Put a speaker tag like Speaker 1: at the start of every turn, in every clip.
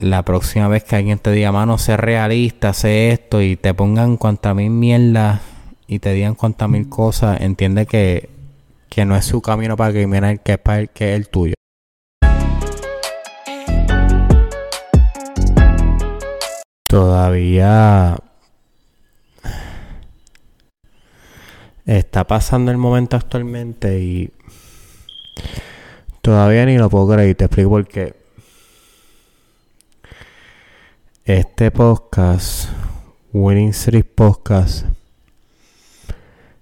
Speaker 1: la próxima vez que alguien te diga, mano, sé realista, sé esto, y te pongan cuanta mil mierda y te digan cuanta mil cosas, entiende que, que no es su camino para que mira que es para el, que es el tuyo. Todavía está pasando el momento actualmente y todavía ni lo puedo creer. Y te explico por qué. Este podcast, Winning Street Podcast,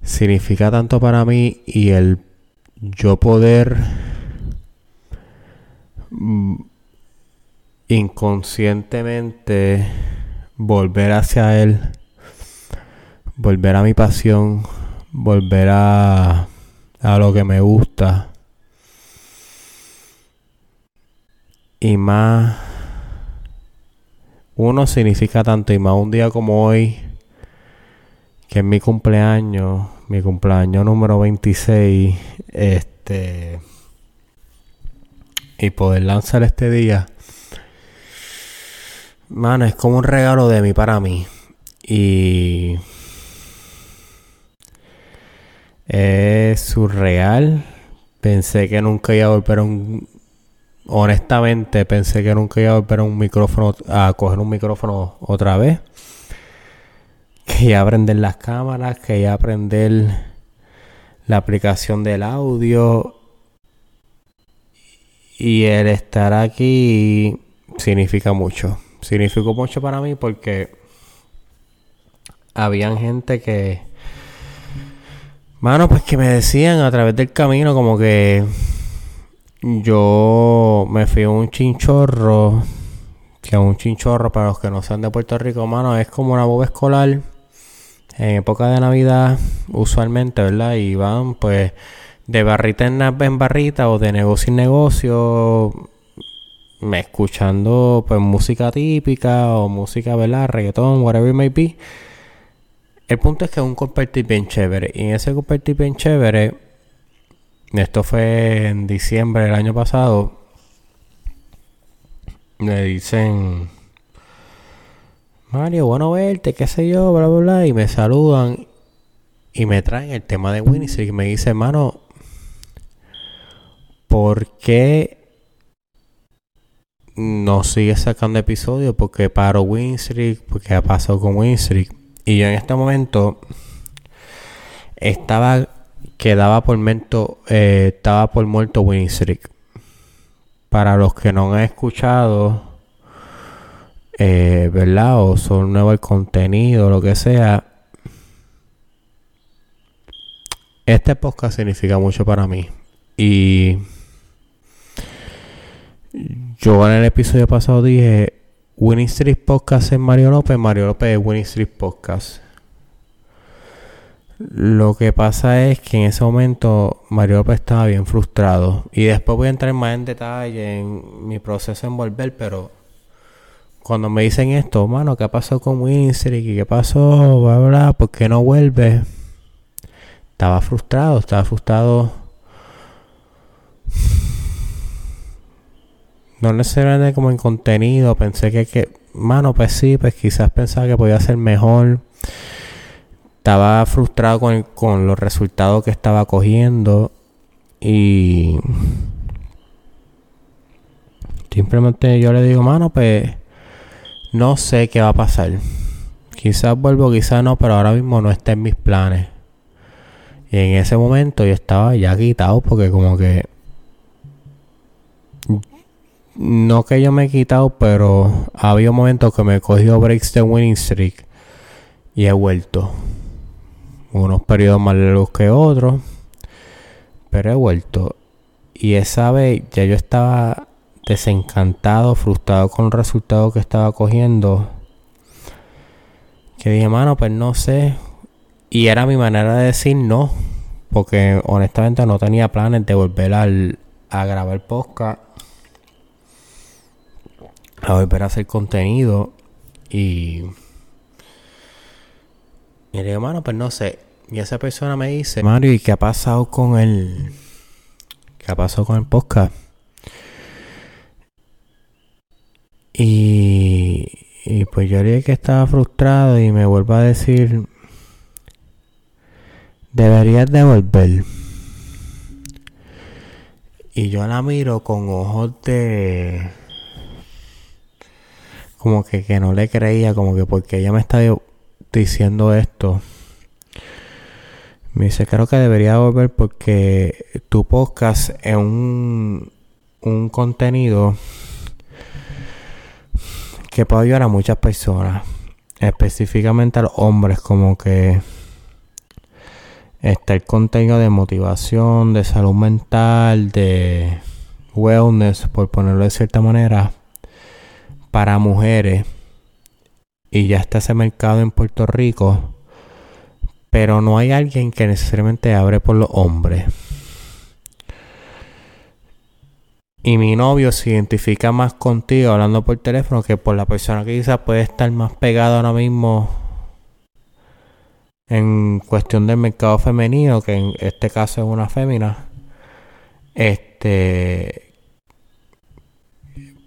Speaker 1: significa tanto para mí y el yo poder mm, inconscientemente volver hacia él, volver a mi pasión, volver a, a lo que me gusta. Y más uno significa tanto y más un día como hoy, que es mi cumpleaños, mi cumpleaños número 26, este, y poder lanzar este día, mano, es como un regalo de mí para mí. Y es surreal. Pensé que nunca iba a volver a un, honestamente pensé que nunca iba a volver a un micrófono, a coger un micrófono otra vez. Que ya aprender las cámaras, que ya aprender la aplicación del audio. Y el estar aquí significa mucho. Significó mucho para mí porque habían gente que... Mano, pues que me decían a través del camino como que yo me fui a un chinchorro. Que un chinchorro, para los que no sean de Puerto Rico, mano, es como una boba escolar. En época de Navidad, usualmente, ¿verdad? Y van, pues, de barrita en, barrita o de negocio en negocio. Me escuchando, pues, música típica o música, ¿verdad? Reggaetón, whatever it may be. El punto es que es un compartir bien chévere. Y en ese compartir bien chévere esto fue en diciembre del año pasado. Me dicen, Mario, bueno verte, qué sé yo, bla, bla, bla. Y me saludan y me traen el tema de Winnie Y me dice, hermano, ¿por qué no sigue sacando episodios? Porque paro Winstreak, porque ha pasado con Winstreak. Y yo en este momento estaba quedaba por muerto, eh, estaba por muerto Winning Streak. Para los que no han escuchado, eh, ¿verdad? O son nuevo el contenido, lo que sea. Este podcast significa mucho para mí. Y yo en el episodio pasado dije, Winning Street Podcast es Mario López, Mario López es Winning Street Podcast. Lo que pasa es que en ese momento Mario estaba bien frustrado. Y después voy a entrar más en detalle en mi proceso en volver, pero cuando me dicen esto, mano, ¿qué pasó con Winstreak? ¿Y qué pasó? Bla, bla, ¿por qué no vuelve? Estaba frustrado, estaba frustrado. No necesariamente como en contenido, pensé que, que, mano, pues sí, pues quizás pensaba que podía ser mejor estaba frustrado con, con los resultados que estaba cogiendo y simplemente yo le digo, mano, pues no sé qué va a pasar. Quizás vuelvo, quizás no, pero ahora mismo no está en mis planes. Y en ese momento yo estaba ya quitado porque como que... No que yo me he quitado, pero había momentos que me he cogido breaks de winning streak y he vuelto unos periodos más largos que otros, pero he vuelto. Y esa vez ya yo estaba desencantado, frustrado con el resultado que estaba cogiendo. Que dije, mano, pues no sé. Y era mi manera de decir no. Porque honestamente no tenía planes de volver al, a grabar podcast. A volver a hacer contenido. Y y le digo, mano, pues no sé. Y esa persona me dice, Mario, ¿y qué ha pasado con el... ¿Qué ha pasado con el podcast? Y, y pues yo dije que estaba frustrado y me vuelvo a decir, deberías devolver. Y yo la miro con ojos de... Como que, que no le creía, como que porque ella me está diciendo esto. Me dice, creo que debería volver porque tu podcast es un, un contenido que puede ayudar a muchas personas, específicamente a los hombres, como que está el contenido de motivación, de salud mental, de wellness, por ponerlo de cierta manera, para mujeres. Y ya está ese mercado en Puerto Rico, pero no hay alguien que necesariamente abre por los hombres. y mi novio se identifica más contigo hablando por teléfono que por la persona que quizás puede estar más pegada ahora mismo en cuestión del mercado femenino, que en este caso es una fémina, este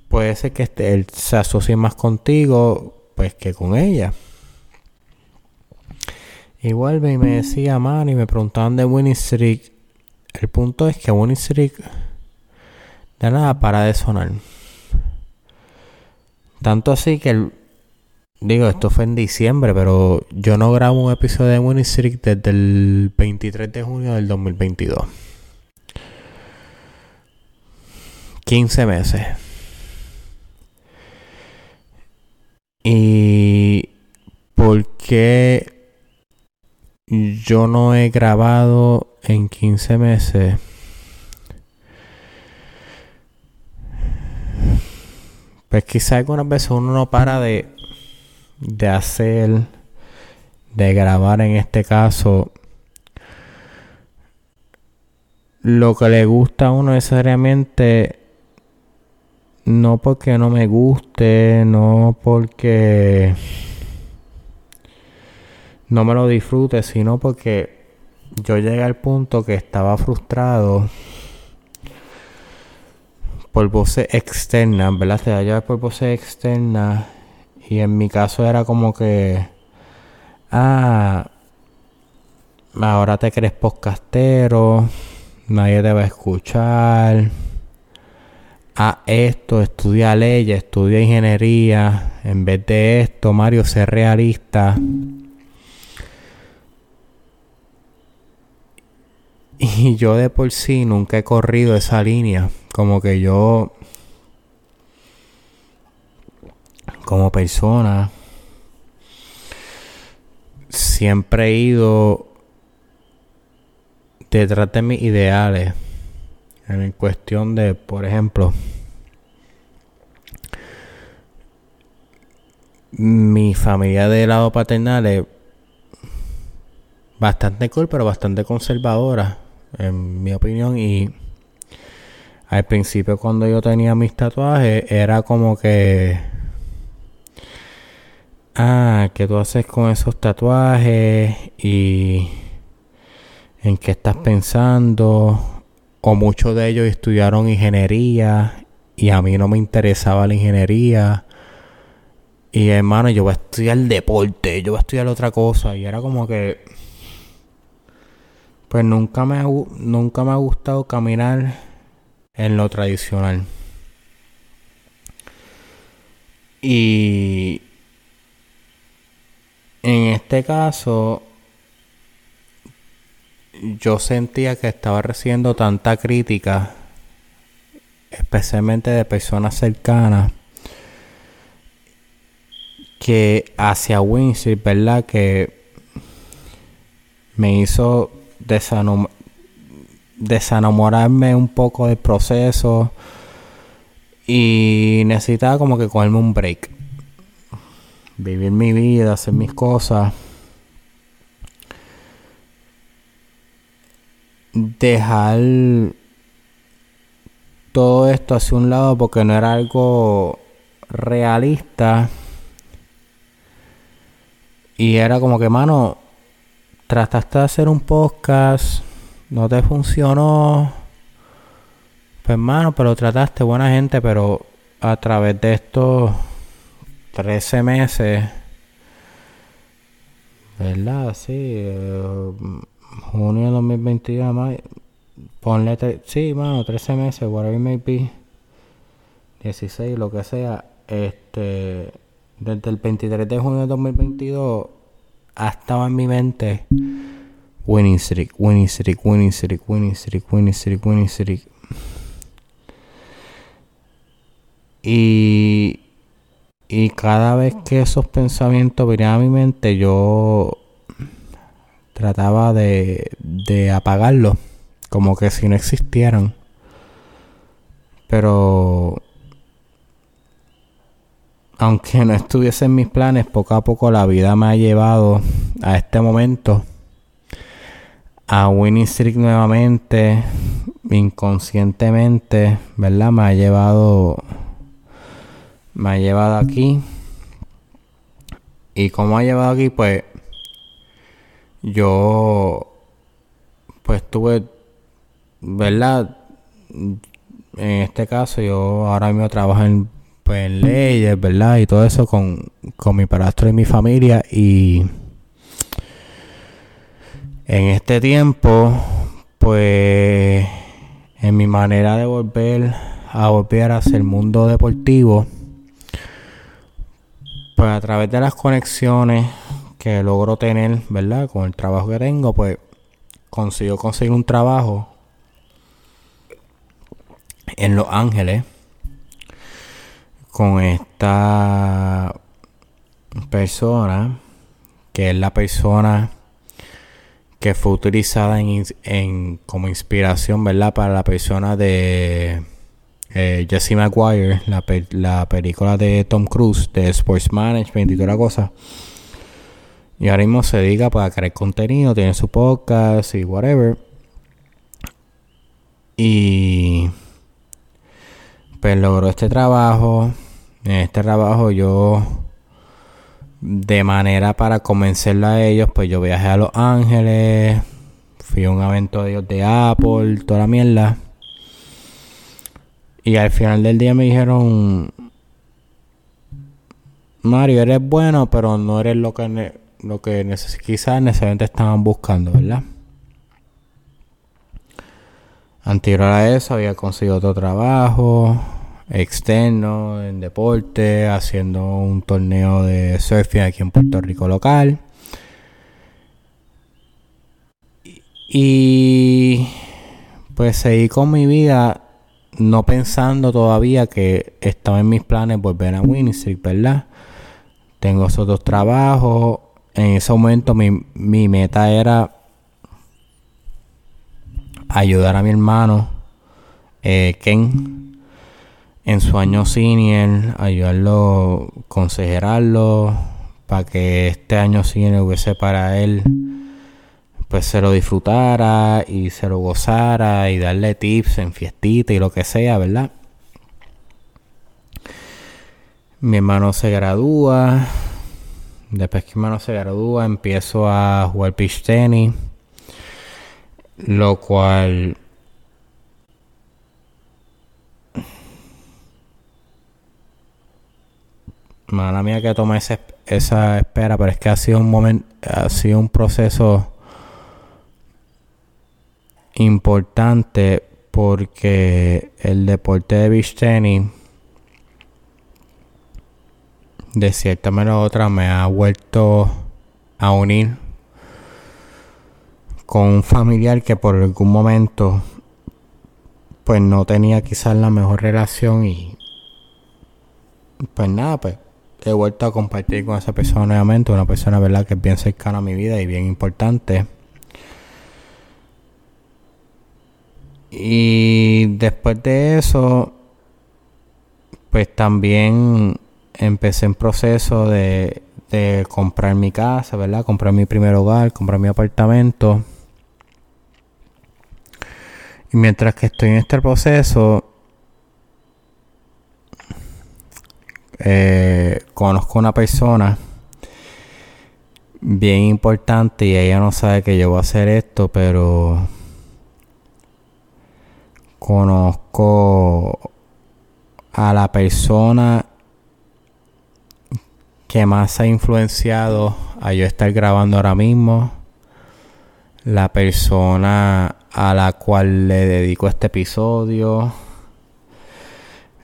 Speaker 1: puede ser que este, él se asocie más contigo pues que con ella. Igual me decía man y me preguntaban de Winnie Street. El punto es que Winnie Street de nada para de sonar. Tanto así que digo, esto fue en diciembre, pero yo no grabo un episodio de Winnie Street desde el 23 de junio del 2022. 15 meses. ¿Y por qué yo no he grabado en 15 meses? Pues quizá algunas veces uno no para de, de hacer, de grabar en este caso, lo que le gusta a uno necesariamente, no porque no me guste, no porque no me lo disfrute, sino porque yo llegué al punto que estaba frustrado por voces externas, ¿verdad? Te da por voces externas. Y en mi caso era como que. Ah. Ahora te crees podcastero. Nadie te va a escuchar. Ah, esto, estudia leyes, estudia ingeniería. En vez de esto, Mario, ser realista. Y yo de por sí nunca he corrido esa línea. Como que yo, como persona, siempre he ido detrás de mis ideales. En cuestión de, por ejemplo, mi familia de lado paternal es bastante cool, pero bastante conservadora, en mi opinión. Y al principio cuando yo tenía mis tatuajes era como que ah, ¿qué tú haces con esos tatuajes? y en qué estás pensando o muchos de ellos estudiaron ingeniería y a mí no me interesaba la ingeniería y hermano yo voy a estudiar deporte yo voy a estudiar otra cosa y era como que pues nunca me nunca me ha gustado caminar en lo tradicional. Y en este caso, yo sentía que estaba recibiendo tanta crítica, especialmente de personas cercanas, que hacia Wincy, ¿verdad? Que me hizo desenamorarme un poco del proceso y necesitaba como que cogerme un break. Vivir mi vida, hacer mis cosas. Dejar todo esto hacia un lado porque no era algo realista. Y era como que, mano, trataste de hacer un podcast no te funcionó. Pues hermano, pero trataste buena gente, pero a través de estos 13 meses, ¿verdad? Sí, eh, junio de 2022, ponle, sí, mano, 13 meses, whatever it may be, 16, lo que sea, este, desde el 23 de junio de 2022 ha estado en mi mente winning streak, winning streak, winning streak, winning streak, winning streak, winning streak. Y, y cada vez que esos pensamientos venían a mi mente, yo trataba de, de apagarlos, como que si no existieran. Pero aunque no estuviese en mis planes, poco a poco la vida me ha llevado a este momento, a Winning Streak nuevamente, inconscientemente, ¿verdad? Me ha llevado, me ha llevado aquí. Y como ha llevado aquí, pues yo, pues tuve, ¿verdad? En este caso, yo ahora mismo trabajo en pues en leyes, ¿verdad? Y todo eso con, con mi padrastro y mi familia. Y en este tiempo, pues en mi manera de volver a volver hacia el mundo deportivo, pues a través de las conexiones que logro tener, ¿verdad? Con el trabajo que tengo, pues consigo conseguir un trabajo en Los Ángeles con esta persona, que es la persona que fue utilizada en, como inspiración, ¿verdad? Para la persona de eh, Jesse McGuire, la, la, película de Tom Cruise, de Sports Management y toda la cosa. Y ahora mismo se dedica para crear contenido, tiene su podcast y whatever. Y pues logró este trabajo en este trabajo yo, de manera para convencerlo a ellos, pues yo viajé a Los Ángeles, fui a un evento de ellos de Apple, toda la mierda. Y al final del día me dijeron, Mario, eres bueno, pero no eres lo que, lo que quizás necesariamente estaban buscando, ¿verdad? Anterior a eso había conseguido otro trabajo externo en deporte, haciendo un torneo de surfing aquí en Puerto Rico local. Y pues seguí con mi vida no pensando todavía que estaba en mis planes volver a Winning ¿verdad? Tengo esos dos trabajos. En ese momento mi, mi meta era ayudar a mi hermano eh, Ken en su año senior, ayudarlo, consejerarlo, para que este año senior hubiese para él, pues se lo disfrutara y se lo gozara y darle tips en fiestita y lo que sea, ¿verdad? Mi hermano se gradúa. Después que mi hermano se gradúa, empiezo a jugar pitch tenis. Lo cual mala mía que tome esa, esa espera, pero es que ha sido un momento, ha sido un proceso importante porque el deporte de beach tennis de cierta manera u otra me ha vuelto a unir con un familiar que por algún momento pues no tenía quizás la mejor relación y pues nada pues he vuelto a compartir con esa persona nuevamente, una persona verdad que es bien cercana a mi vida y bien importante. Y después de eso, pues también empecé en proceso de, de comprar mi casa, ¿verdad? Comprar mi primer hogar, comprar mi apartamento. Y mientras que estoy en este proceso, eh, conozco una persona bien importante y ella no sabe que yo voy a hacer esto, pero conozco a la persona que más ha influenciado a yo estar grabando ahora mismo, la persona a la cual le dedico este episodio,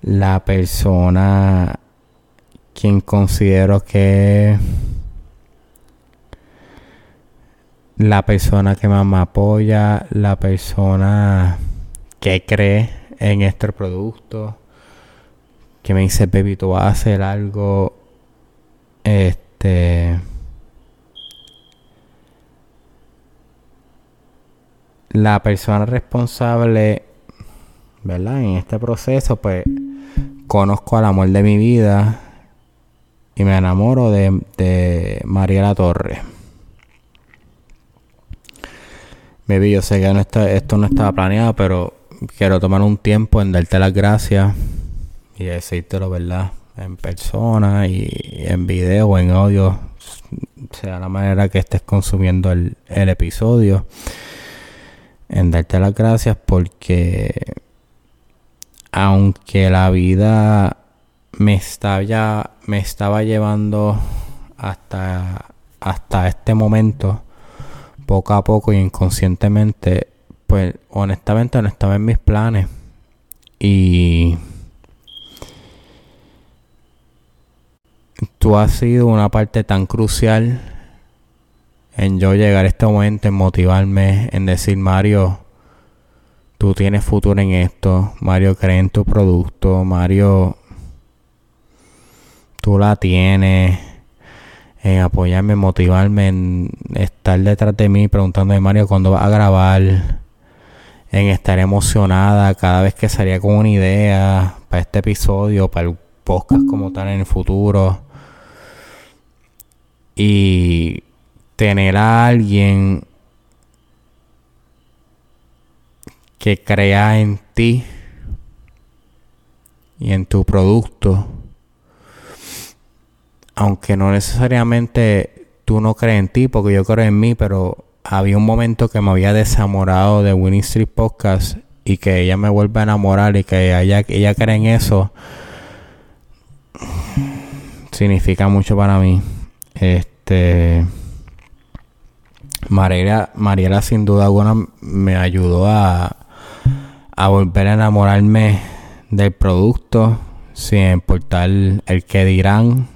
Speaker 1: la persona quien considero que la persona que más me apoya, la persona que cree en este producto, que me dice, baby, tú vas a hacer algo este. La persona responsable, ¿verdad? En este proceso, pues conozco al amor de mi vida y me enamoro de, de Mariela Torres. Baby, yo sé que no está, esto no estaba planeado, pero quiero tomar un tiempo en darte las gracias y decírtelo, ¿verdad? en persona y en video o en audio, sea la manera que estés consumiendo el, episodio, en darte las gracias porque aunque la vida me estaba, me estaba llevando hasta, hasta este momento, poco a poco y inconscientemente, pues honestamente no estaba en mis planes. Y tú has sido una parte tan crucial en yo llegar a este momento, en motivarme, en decir, Mario, tú tienes futuro en esto, Mario cree en tu producto, Mario, tú la tienes, en apoyarme, motivarme, en estar detrás de mí, preguntándome, Mario, ¿cuándo vas a grabar? En estar emocionada cada vez que salía con una idea para este episodio, para el podcast como tal en el futuro y tener a alguien que crea en ti y en tu producto, aunque no necesariamente tú no crees en ti, porque yo creo en mí, pero había un momento que me había desamorado de Winning Street Podcast y que ella me vuelve a enamorar y que ella, ella cree en eso, significa mucho para mí. Este. Mariela, Mariela sin duda alguna me ayudó a, volver a enamorarme del producto sin importar el que dirán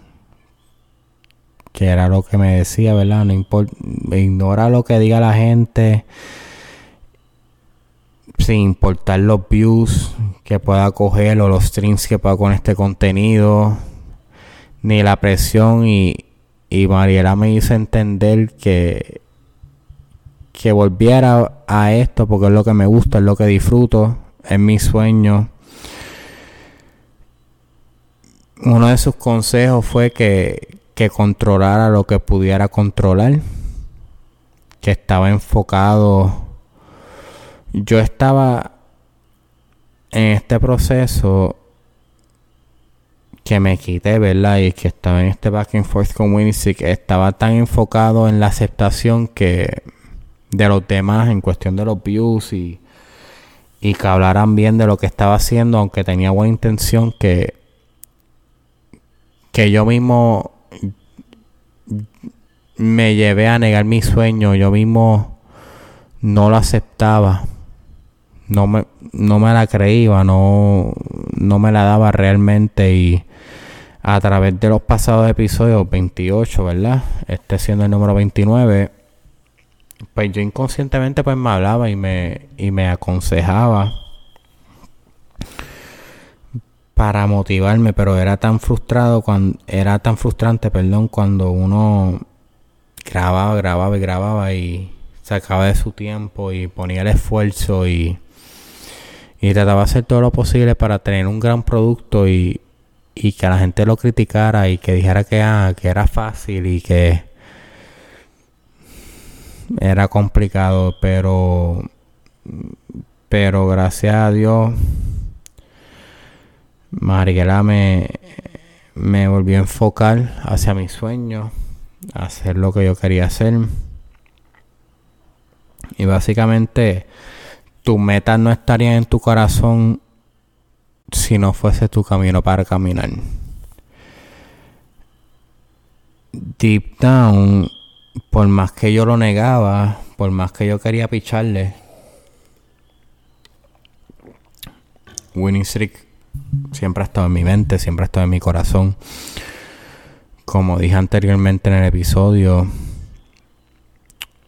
Speaker 1: que era lo que me decía, ¿verdad? No importa, ignora lo que diga la gente sin importar los views que pueda coger o los streams que pueda con este contenido ni la presión y, y Mariela me hizo entender que, que volviera a esto porque es lo que me gusta, es lo que disfruto, es mi sueño. Uno de sus consejos fue que, que controlara lo que pudiera controlar, que estaba enfocado. Yo estaba en este proceso que me quité, ¿verdad? Y que estaba en este back and forth con que estaba tan enfocado en la aceptación que de los demás en cuestión de los views y, y que hablaran bien de lo que estaba haciendo, aunque tenía buena intención, que, que yo mismo me llevé a negar mi sueño, yo mismo no lo aceptaba, no me, no me la creía, no, no me la daba realmente. Y a través de los pasados episodios 28, ¿verdad? Este siendo el número 29, pues yo inconscientemente pues me hablaba y me, y me aconsejaba para motivarme, pero era tan frustrado cuando era tan frustrante, perdón, cuando uno grababa, grababa y grababa y sacaba de su tiempo y ponía el esfuerzo y y trataba de hacer todo lo posible para tener un gran producto y, y que la gente lo criticara y que dijera que, ah, que era fácil y que era complicado, pero pero gracias a Dios Mariela me, me volvió a enfocar hacia mis sueños, hacer lo que yo quería hacer. Y básicamente tus metas no estarían en tu corazón si no fuese tu camino para caminar. Deep down, por más que yo lo negaba, por más que yo quería picharle, Winning Streak siempre ha estado en mi mente, siempre ha estado en mi corazón. Como dije anteriormente en el episodio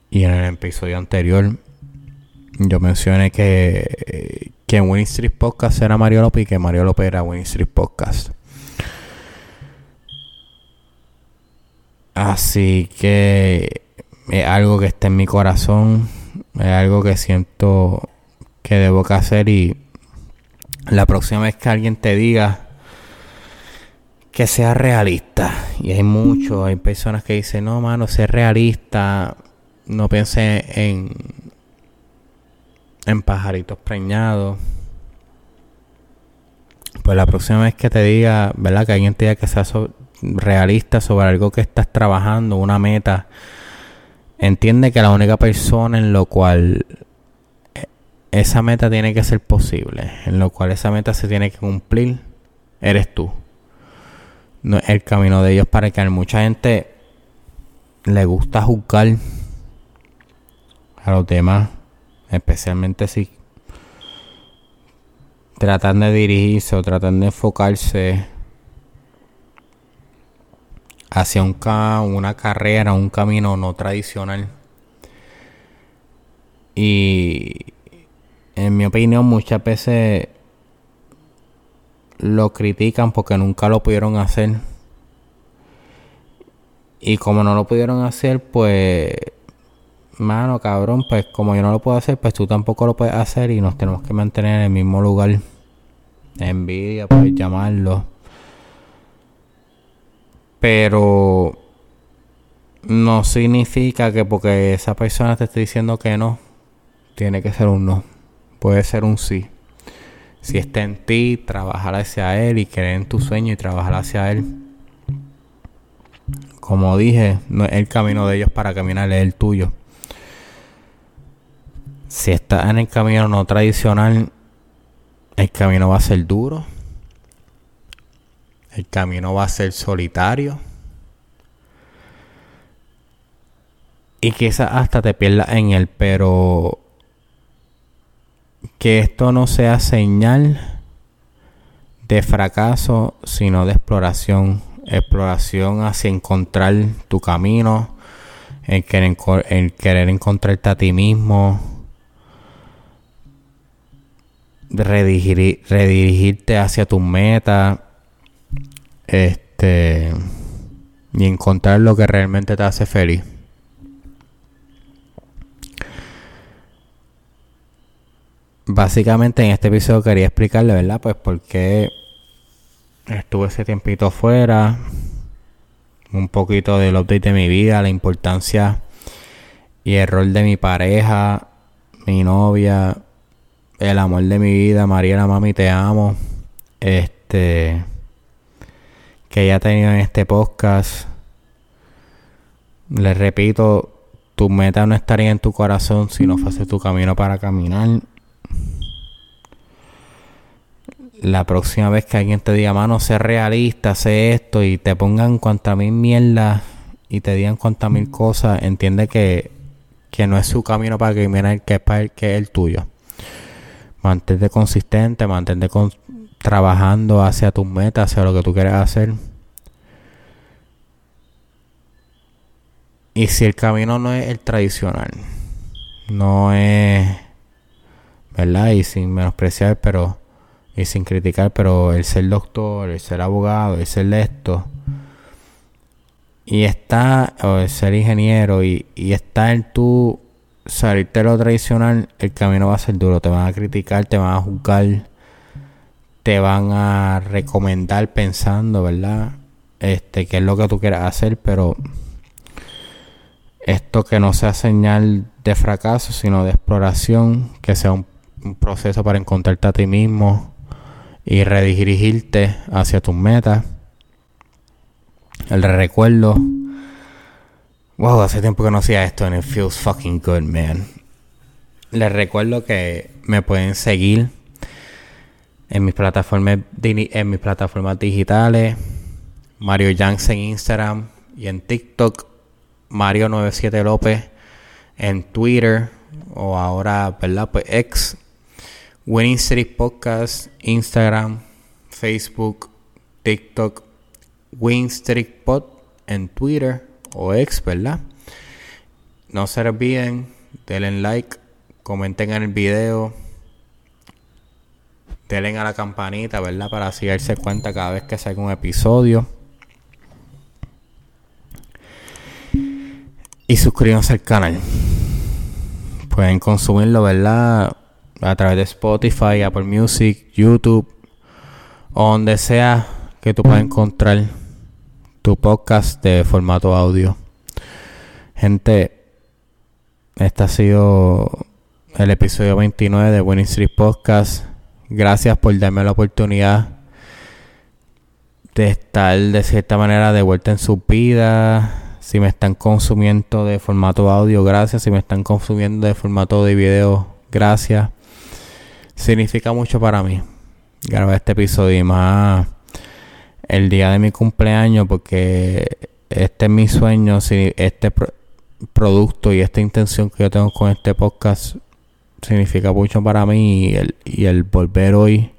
Speaker 1: y en el episodio anterior, yo mencioné que, que Winning Street Podcast era Mario López y que Mario López era Winning Street Podcast. Así que es algo que está en mi corazón, es algo que siento que debo que hacer y la próxima vez que alguien te diga que sea realista, y hay muchos, hay personas que dicen, no, mano, ser realista, no piense en, en pajaritos preñados. Pues la próxima vez que te diga, ¿verdad? Que alguien te diga que sea realista sobre algo que estás trabajando, una meta, entiende que la única persona en lo cual eh, esa meta tiene que ser posible, en lo cual esa meta se tiene que cumplir, eres tú. No el camino de ellos para que a mucha gente le gusta juzgar a los demás especialmente si tratan de dirigirse o tratan de enfocarse hacia un una carrera, un camino no tradicional. Y en mi opinión muchas veces lo critican porque nunca lo pudieron hacer. Y como no lo pudieron hacer, pues mano, cabrón, pues como yo no lo puedo hacer, pues tú tampoco lo puedes hacer y nos tenemos que mantener en el mismo lugar. Envidia, puedes llamarlo. Pero no significa que porque esa persona te esté diciendo que no, tiene que ser un no. Puede ser un sí. Si está en ti, trabajar hacia él y creer en tu sueño y trabajar hacia él. Como dije, el camino de ellos para caminar, es el tuyo. Si estás en el camino no tradicional, el camino va a ser duro. El camino va a ser solitario. Y quizás hasta te pierdas en él, pero que esto no sea señal de fracaso, sino de exploración. Exploración hacia encontrar tu camino, el querer, querer encontrarte a ti mismo, redirigir, redirigirte hacia tu meta este y encontrar lo que realmente te hace feliz. Básicamente en este episodio quería explicarle, ¿verdad? Pues por qué estuve ese tiempito fuera, un poquito del update de mi vida, la importancia y el rol de mi pareja, mi novia, el amor de mi vida, Mariela, mami, te amo. Este, que ella ha tenido en este podcast. Les repito, tu meta no estaría en tu corazón si no fuese tu camino para caminar. La próxima vez que alguien te diga, mano, sé realista, sé esto, y te pongan cuanta mil mierda y te digan cuanta mil cosas, entiende que, que no es su camino para caminar, que es, para el, que es el tuyo. Mantente consistente, mantente con, trabajando hacia tus metas, hacia lo que tú quieres hacer. Y si el camino no es el tradicional, no es, ¿verdad? Y sin menospreciar, pero, y sin criticar, pero el ser doctor, el ser abogado, el ser esto, y está, o el ser ingeniero, y, y está en tu salirte lo tradicional, el camino va a ser duro. Te van a criticar, te van a juzgar, te van a recomendar pensando, ¿verdad? Este, qué es lo que tú quieras hacer, pero esto que no sea señal de fracaso, sino de exploración, que sea un, proceso para encontrarte a ti mismo y redirigirte hacia tus metas. El recuerdo Wow, hace tiempo que no hacía esto and it feels fucking good, man. Les recuerdo que me pueden seguir en mis plataformas, en mis plataformas digitales. Mario Jansen en Instagram y en TikTok. Mario97 López en Twitter o ahora, ¿verdad? Pues ex. Winning Podcast, Instagram, Facebook, TikTok, Win Street Pod en Twitter o ex, ¿verdad? No se olviden, denle like, comenten en el video, denle a la campanita, ¿verdad? Para así darse cuenta cada vez que salga un episodio. Y suscríbanse al canal. Pueden consumirlo, ¿verdad? A través de Spotify, Apple Music, YouTube, o donde sea que tú puedas encontrar tu podcast de formato audio. Gente, este ha sido el episodio 29 de Winning Street Podcast. Gracias por darme la oportunidad de estar de cierta manera de vuelta en su vida. Si me están consumiendo de formato audio, gracias. Si me están consumiendo de formato de video, gracias. Significa mucho para mí grabar este episodio y más el día de mi cumpleaños porque este es mi sueño, si este producto y esta intención que yo tengo con este podcast significa mucho para mí y el, y el volver hoy,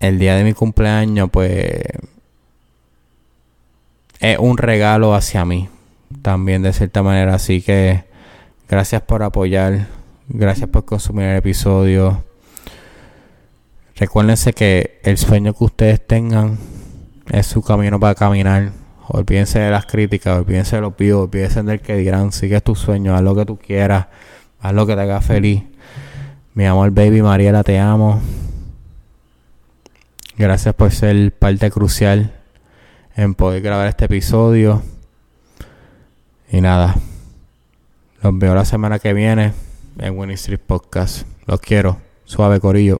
Speaker 1: el día de mi cumpleaños, pues es un regalo hacia mí también de cierta manera. Así que gracias por apoyar, gracias por consumir el episodio. Recuérdense que el sueño que ustedes tengan es su camino para caminar. Olvídense de las críticas, olvídense de los vivos, olvídense del que dirán. Sigue tu sueño, haz lo que tú quieras, haz lo que te haga feliz. Mi amor, baby Mariela, te amo. Gracias por ser parte crucial en poder grabar este episodio. Y nada, los veo la semana que viene en Winnie Street Podcast. Los quiero. Suave Corillo.